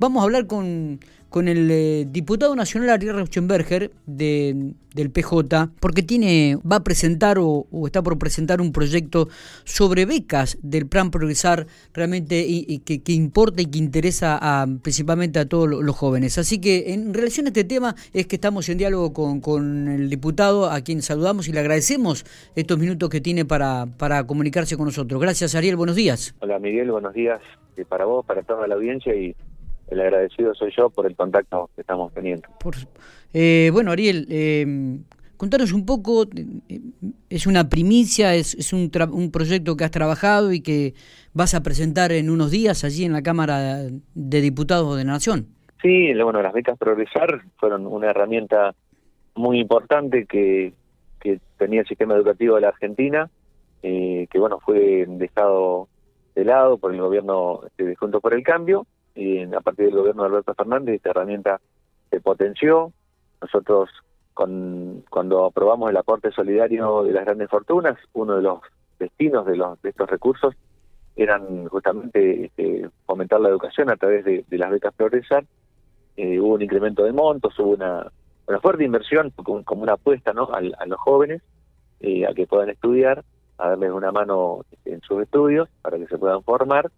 Vamos a hablar con, con el eh, diputado nacional Ariel Rauschenberger de, del PJ, porque tiene, va a presentar o, está por presentar un proyecto sobre becas del Plan Progresar, realmente y, que, que, importa y que interesa a, principalmente a todos los jóvenes. Así que en relación a este tema es que estamos en diálogo con, con el diputado, a quien saludamos y le agradecemos estos minutos que tiene para, para comunicarse con nosotros. Gracias, Ariel, buenos días. Hola, Miguel, buenos días eh, para vos, para toda la audiencia y el agradecido soy yo por el contacto que estamos teniendo. eh, bueno, Ariel, eh, contanos un poco, eh, es una primicia, es, es un, un, proyecto que has trabajado y que vas a presentar en unos días allí en la Cámara de Diputados de la Nación. Sí, bueno, las becas Progresar fueron una herramienta muy importante que, que tenía el sistema educativo de la Argentina, eh, que bueno, fue dejado de lado por el gobierno este, de Juntos por el Cambio, y a partir del gobierno de Alberto Fernández esta herramienta se potenció. Nosotros con, cuando aprobamos el aporte solidario de las grandes fortunas, uno de los destinos de, los, de estos recursos eran justamente este, fomentar la educación a través de, las becas Progresar. Eh, hubo un incremento de montos, hubo una, una fuerte inversión como, una apuesta ¿no? a, los jóvenes eh, a que puedan estudiar, a darles una mano en sus estudios para que se puedan formar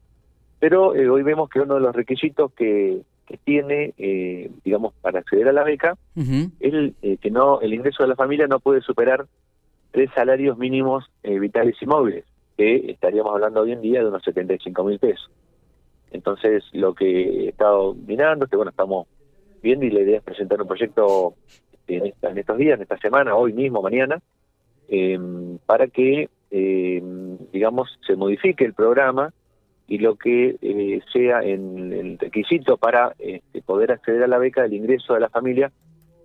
pero eh, hoy vemos que uno de los requisitos que, tiene, eh, digamos, para acceder a la beca, es eh, que no el ingreso de la familia no puede superar tres salarios mínimos vitales y móviles, que estaríamos hablando hoy en día de unos 75 mil pesos. Entonces, lo que he estado mirando, que bueno, estamos viendo y la idea es presentar un proyecto en, en estos días, en esta semana, hoy mismo, mañana, para que, digamos, se modifique el programa y lo que eh, sea en el requisito para este, poder acceder a la beca del ingreso de la familia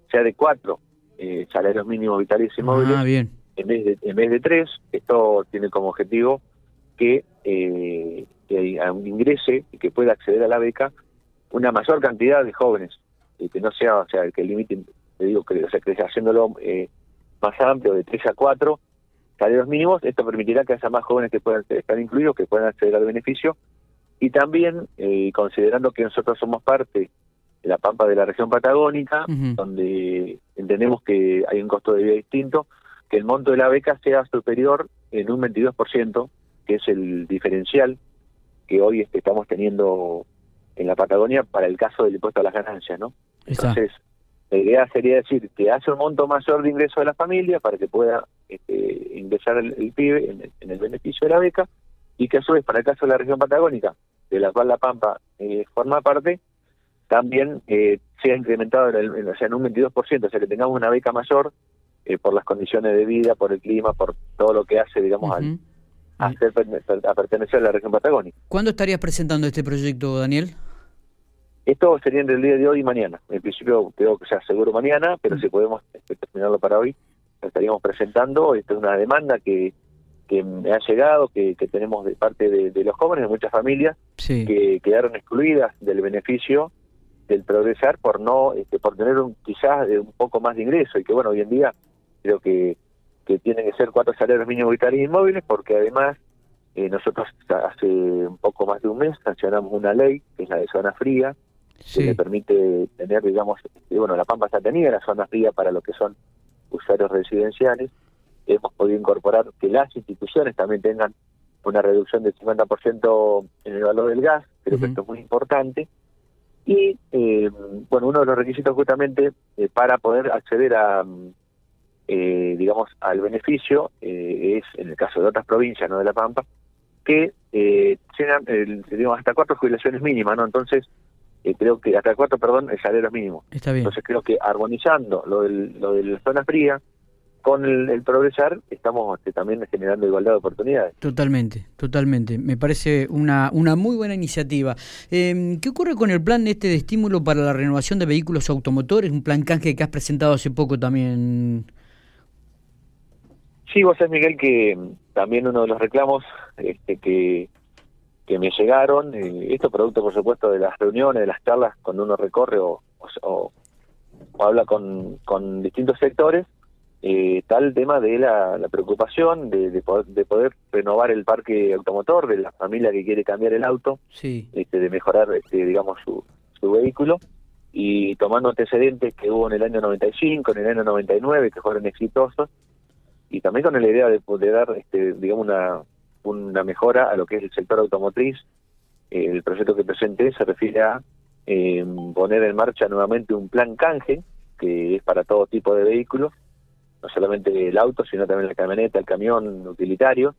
sea de cuatro eh, salarios mínimos vitales y móviles ah, bien. En, vez de, en vez de tres. Esto tiene como objetivo que, eh, que ingrese y que pueda acceder a la beca una mayor cantidad de jóvenes, que no sea, o sea, que limite, te digo, que, o sea, que haciéndolo eh, más amplio, de tres a cuatro, salarios mínimos, esto permitirá que haya más jóvenes que puedan estar incluidos, que puedan acceder al beneficio, y también eh, considerando que nosotros somos parte de la Pampa de la región patagónica, donde entendemos que hay un costo de vida distinto, que el monto de la beca sea superior en un 22%, que es el diferencial que hoy este, estamos teniendo en la Patagonia para el caso del impuesto a las ganancias, ¿no? Entonces, la idea sería decir que hace un monto mayor de ingreso de la familia para que pueda este, ingresar el, PIB en el, beneficio de la beca y que a su vez para el caso de la región patagónica, de la cual La Pampa eh, forma parte, también eh, sea incrementado en, el, o sea, en un 22%, o sea que tengamos una beca mayor eh, por las condiciones de vida, por el clima, por todo lo que hace, digamos, a, pertenecer a la región patagónica. ¿Cuándo estarías presentando este proyecto, Daniel? Esto sería entre el día de hoy y mañana. En principio creo que sea seguro mañana, pero si podemos este, terminarlo para hoy, estaríamos presentando. Esta es una demanda que, que me ha llegado, que, que tenemos de parte de, los jóvenes, de muchas familias, que quedaron excluidas del beneficio del progresar por no este, por tener un, quizás un poco más de ingreso y que bueno hoy en día creo que, que tienen que ser cuatro salarios mínimos vitales inmóviles porque además eh, nosotros hace un poco más de un mes sancionamos una ley que es la de zona fría que le permite tener, digamos, este, bueno, La Pampa ya tenía la zona fría para lo que son usuarios residenciales. Hemos podido incorporar que las instituciones también tengan una reducción del 50% en el valor del gas, creo que esto es muy importante. Y, eh, bueno, uno de los requisitos justamente eh, para poder acceder a, eh, digamos, al beneficio es, en el caso de otras provincias, no de La Pampa, que tengan, digamos, hasta cuatro jubilaciones mínimas, ¿no? Entonces, creo que hasta cuatro, perdón, el salario mínimo. Está bien. Entonces creo que armonizando lo, del, lo de la zona fría con el, progresar estamos este, también generando igualdad de oportunidades. Totalmente, totalmente. Me parece una, una muy buena iniciativa. Eh, ¿Qué ocurre con el plan este de estímulo para la renovación de vehículos automotores? Un plan canje que has presentado hace poco también. Sí, vos sabés, Miguel, que también uno de los reclamos este, que que me llegaron, eh, esto producto por supuesto de las reuniones, de las charlas, cuando uno recorre o, o, habla con, con, distintos sectores, eh, tal tema de la, preocupación de, de, poder, renovar el parque automotor, de la familia que quiere cambiar el auto, sí. este, de mejorar, este, digamos, su, su vehículo y tomando antecedentes que hubo en el año 95, en el año 99, que fueron exitosos, y también con la idea de poder dar, este, digamos, una, una mejora a lo que es el sector automotriz. el proyecto que presenté se refiere a eh, poner en marcha nuevamente un plan canje, que es para todo tipo de vehículos, no solamente el auto, sino también la camioneta, el camión utilitario,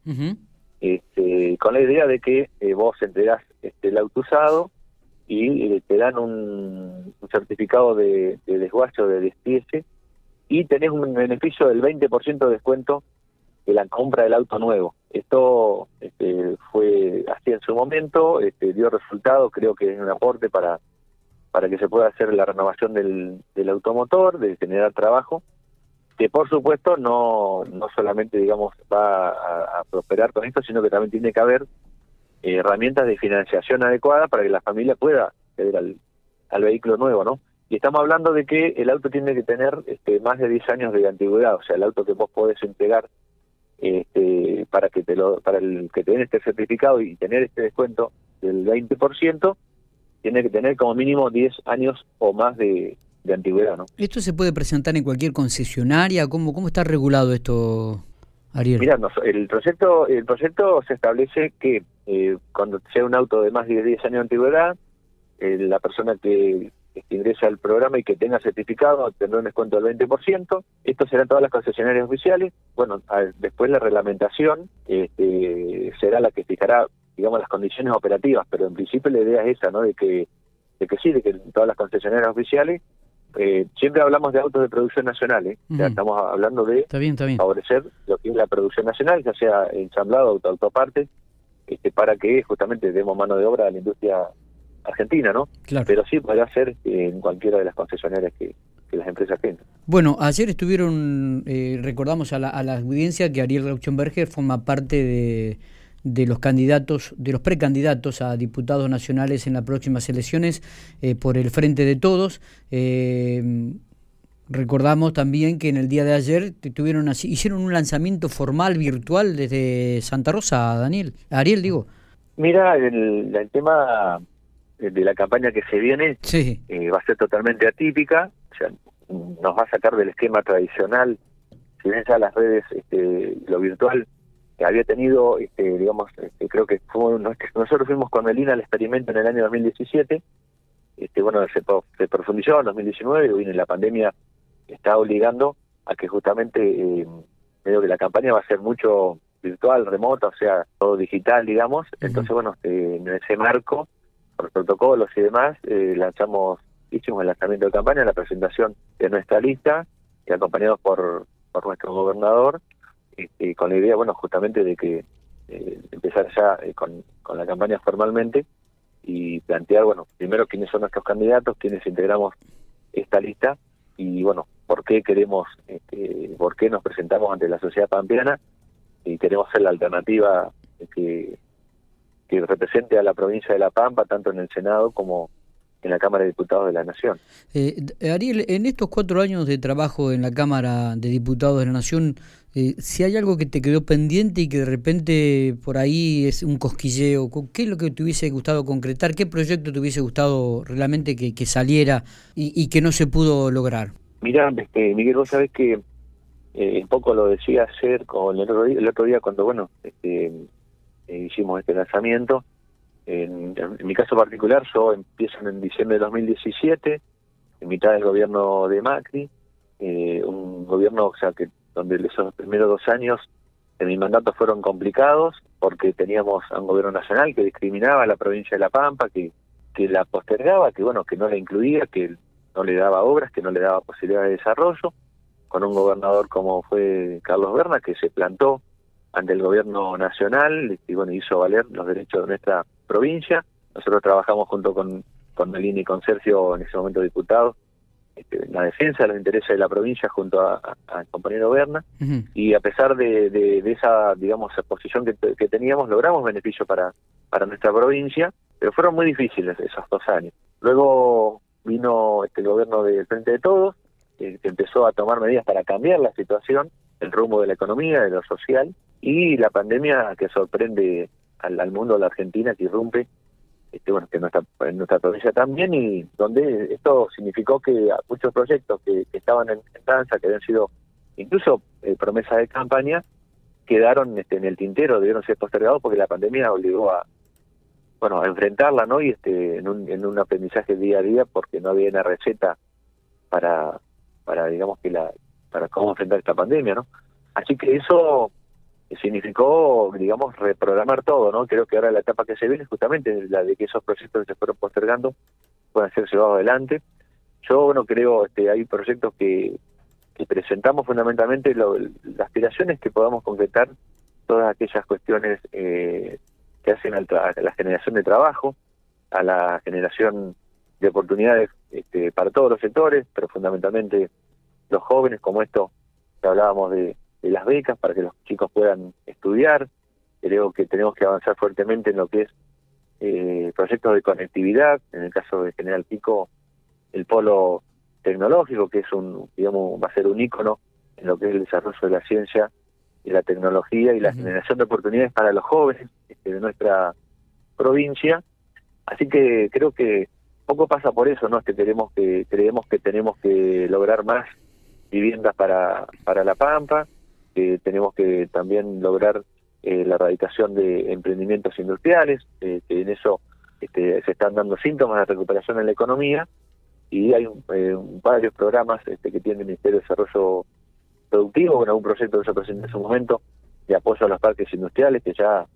este, con la idea de que eh, vos entregás este, el auto usado y eh, te dan un, certificado de, de desguacho de despiece y tenés un beneficio del 20% de descuento de la compra del auto nuevo. Esto este, fue así en su momento, este, dio resultado, creo que es un aporte para, para que se pueda hacer la renovación del, del automotor, de generar trabajo, que por supuesto no, no solamente digamos va a, prosperar con esto, sino que también tiene que haber eh, herramientas de financiación adecuada para que la familia pueda acceder al, al vehículo nuevo, ¿no? Y estamos hablando de que el auto tiene que tener este, más de 10 años de antigüedad, o sea, el auto que vos podés entregar este, para que te lo, para el que te den este certificado y tener este descuento del 20%, tiene que tener como mínimo 10 años o más de, antigüedad, ¿no? ¿Esto se puede presentar en cualquier concesionaria? ¿Cómo, cómo está regulado esto, Ariel? Mira, el proyecto el proyecto se establece que eh, cuando sea un auto de más de 10 años de antigüedad, eh, la persona que que ingrese al programa y que tenga certificado tendrá un descuento del 20%. Esto será en todas las concesionarias oficiales. Bueno, después la reglamentación este, será la que fijará, digamos, las condiciones operativas, pero en principio la idea es esa, ¿no? De que, de que sí, de que en todas las concesionarias oficiales eh, siempre hablamos de autos de producción nacional, ¿eh? estamos hablando de favorecer lo que es la producción nacional, ya sea ensamblado, auto, autoparte, este, para que justamente demos mano de obra a la industria Argentina, ¿no? Claro. Pero sí podría ser en cualquiera de las concesionarias que, las empresas tengan. Bueno, ayer estuvieron, eh, recordamos a la, a la audiencia que Ariel Rauschenberger forma parte de, de los candidatos, de los precandidatos a diputados nacionales en las próximas elecciones eh, por el Frente de Todos. Eh, recordamos también que en el día de ayer tuvieron así, hicieron un lanzamiento formal virtual desde Santa Rosa, Daniel, Ariel digo. Mira, el, el tema de la campaña que se viene eh, va a ser totalmente atípica, o sea, nos va a sacar del esquema tradicional, si ven ya las redes, este, lo virtual que había tenido, este, digamos, este, creo que fue, nosotros fuimos con Melina al experimento en el año 2017, este, bueno, se, se profundizó en 2019 y la pandemia está obligando a que justamente eh, medio que la campaña va a ser mucho virtual, remota, o sea, todo digital, digamos. Entonces, bueno, este, en ese marco por protocolos y demás, eh, lanzamos, hicimos el lanzamiento de campaña, la presentación de nuestra lista, acompañados por, por nuestro gobernador, y, con la idea, bueno, justamente de que eh, empezar ya eh, con, con la campaña formalmente y plantear, bueno, primero quiénes son nuestros candidatos, quiénes integramos esta lista y, bueno, por qué queremos, este, por qué nos presentamos ante la sociedad pampeana y queremos ser la alternativa que que represente a la provincia de La Pampa, tanto en el Senado como en la Cámara de Diputados de la Nación. Eh, Ariel, en estos cuatro años de trabajo en la Cámara de Diputados de la Nación, eh, si hay algo que te quedó pendiente y que de repente por ahí es un cosquilleo, ¿qué es lo que te hubiese gustado concretar? ¿Qué proyecto te hubiese gustado realmente que, saliera y, que no se pudo lograr? Mira, este, Miguel, vos sabés que eh, un poco lo decía ayer con el otro día, el otro día cuando, bueno, este, hicimos este lanzamiento. En, mi caso particular, yo empiezo en diciembre de 2017, en mitad del gobierno de Macri, eh, un gobierno o sea, que donde esos primeros dos años de mi mandato fueron complicados porque teníamos a un gobierno nacional que discriminaba a la provincia de La Pampa, que, que la postergaba, que bueno, que no la incluía, que no le daba obras, que no le daba posibilidades de desarrollo, con un gobernador como fue Carlos Berna, que se plantó ante el gobierno nacional y bueno hizo valer los derechos de nuestra provincia. Nosotros trabajamos junto con, con Melina y con Sergio, en ese momento diputado, este, en la defensa de los intereses de la provincia junto al compañero Berna. Y a pesar de, de, esa digamos posición que, que, teníamos logramos beneficio para para nuestra provincia pero fueron muy difíciles esos dos años. Luego vino este el gobierno del frente de todos que empezó a tomar medidas para cambiar la situación el rumbo de la economía de lo social y la pandemia que sorprende al, mundo de la Argentina, que irrumpe este, bueno, que nuestra, en nuestra provincia también, y donde esto significó que muchos proyectos que, estaban en, danza, que habían sido incluso eh, promesas de campaña, quedaron este, en el tintero, debieron ser postergados porque la pandemia obligó a, bueno, a enfrentarla, ¿no? Y este, en un, en un aprendizaje día a día porque no había una receta para, para digamos que la, para cómo enfrentar esta pandemia, ¿no? Así que eso significó, digamos, reprogramar todo, ¿no? Creo que ahora la etapa que se viene es justamente la de que esos proyectos que se fueron postergando puedan ser llevados adelante. Yo, bueno, creo este hay proyectos que, presentamos fundamentalmente lo, las aspiraciones que podamos concretar todas aquellas cuestiones eh, que hacen a la generación de trabajo, a la generación de oportunidades este, para todos los sectores, pero fundamentalmente los jóvenes, como esto que hablábamos de, las becas para que los chicos puedan estudiar. Creo que tenemos que avanzar fuertemente en lo que es eh, proyectos de conectividad, en el caso de General Pico, el polo tecnológico, que es un, digamos, va a ser un ícono en lo que es el desarrollo de la ciencia y la tecnología y la generación de oportunidades para los jóvenes este, de nuestra provincia. Así que creo que poco pasa por eso, ¿no? Es que tenemos que creemos que tenemos que lograr más viviendas para para la Pampa, que tenemos que también lograr eh, la erradicación de emprendimientos industriales, eh, que en eso este, se están dando síntomas de recuperación en la economía y hay eh, varios programas este, que tiene el Ministerio de Desarrollo Productivo, bueno, un proyecto que se presentó en su momento de apoyo a los parques industriales que ya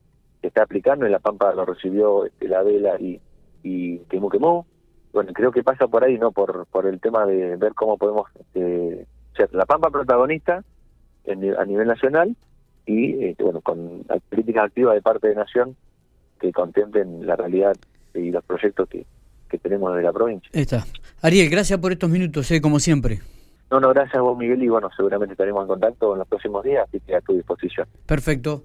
se está aplicando, en La Pampa lo recibió este, la Vela y, y Quemú Quemú. Bueno, creo que pasa por ahí, ¿no? Por, por el tema de ver cómo podemos este, ser La Pampa protagonista a nivel nacional y, este, bueno, con políticas activas de parte de Nación que contemplen la realidad y los proyectos que, que tenemos de la provincia. Está. Ariel, gracias por estos minutos, eh, como siempre. No, no, gracias a vos, Miguel, y bueno, seguramente estaremos en contacto en los próximos días, así que a tu disposición. Perfecto.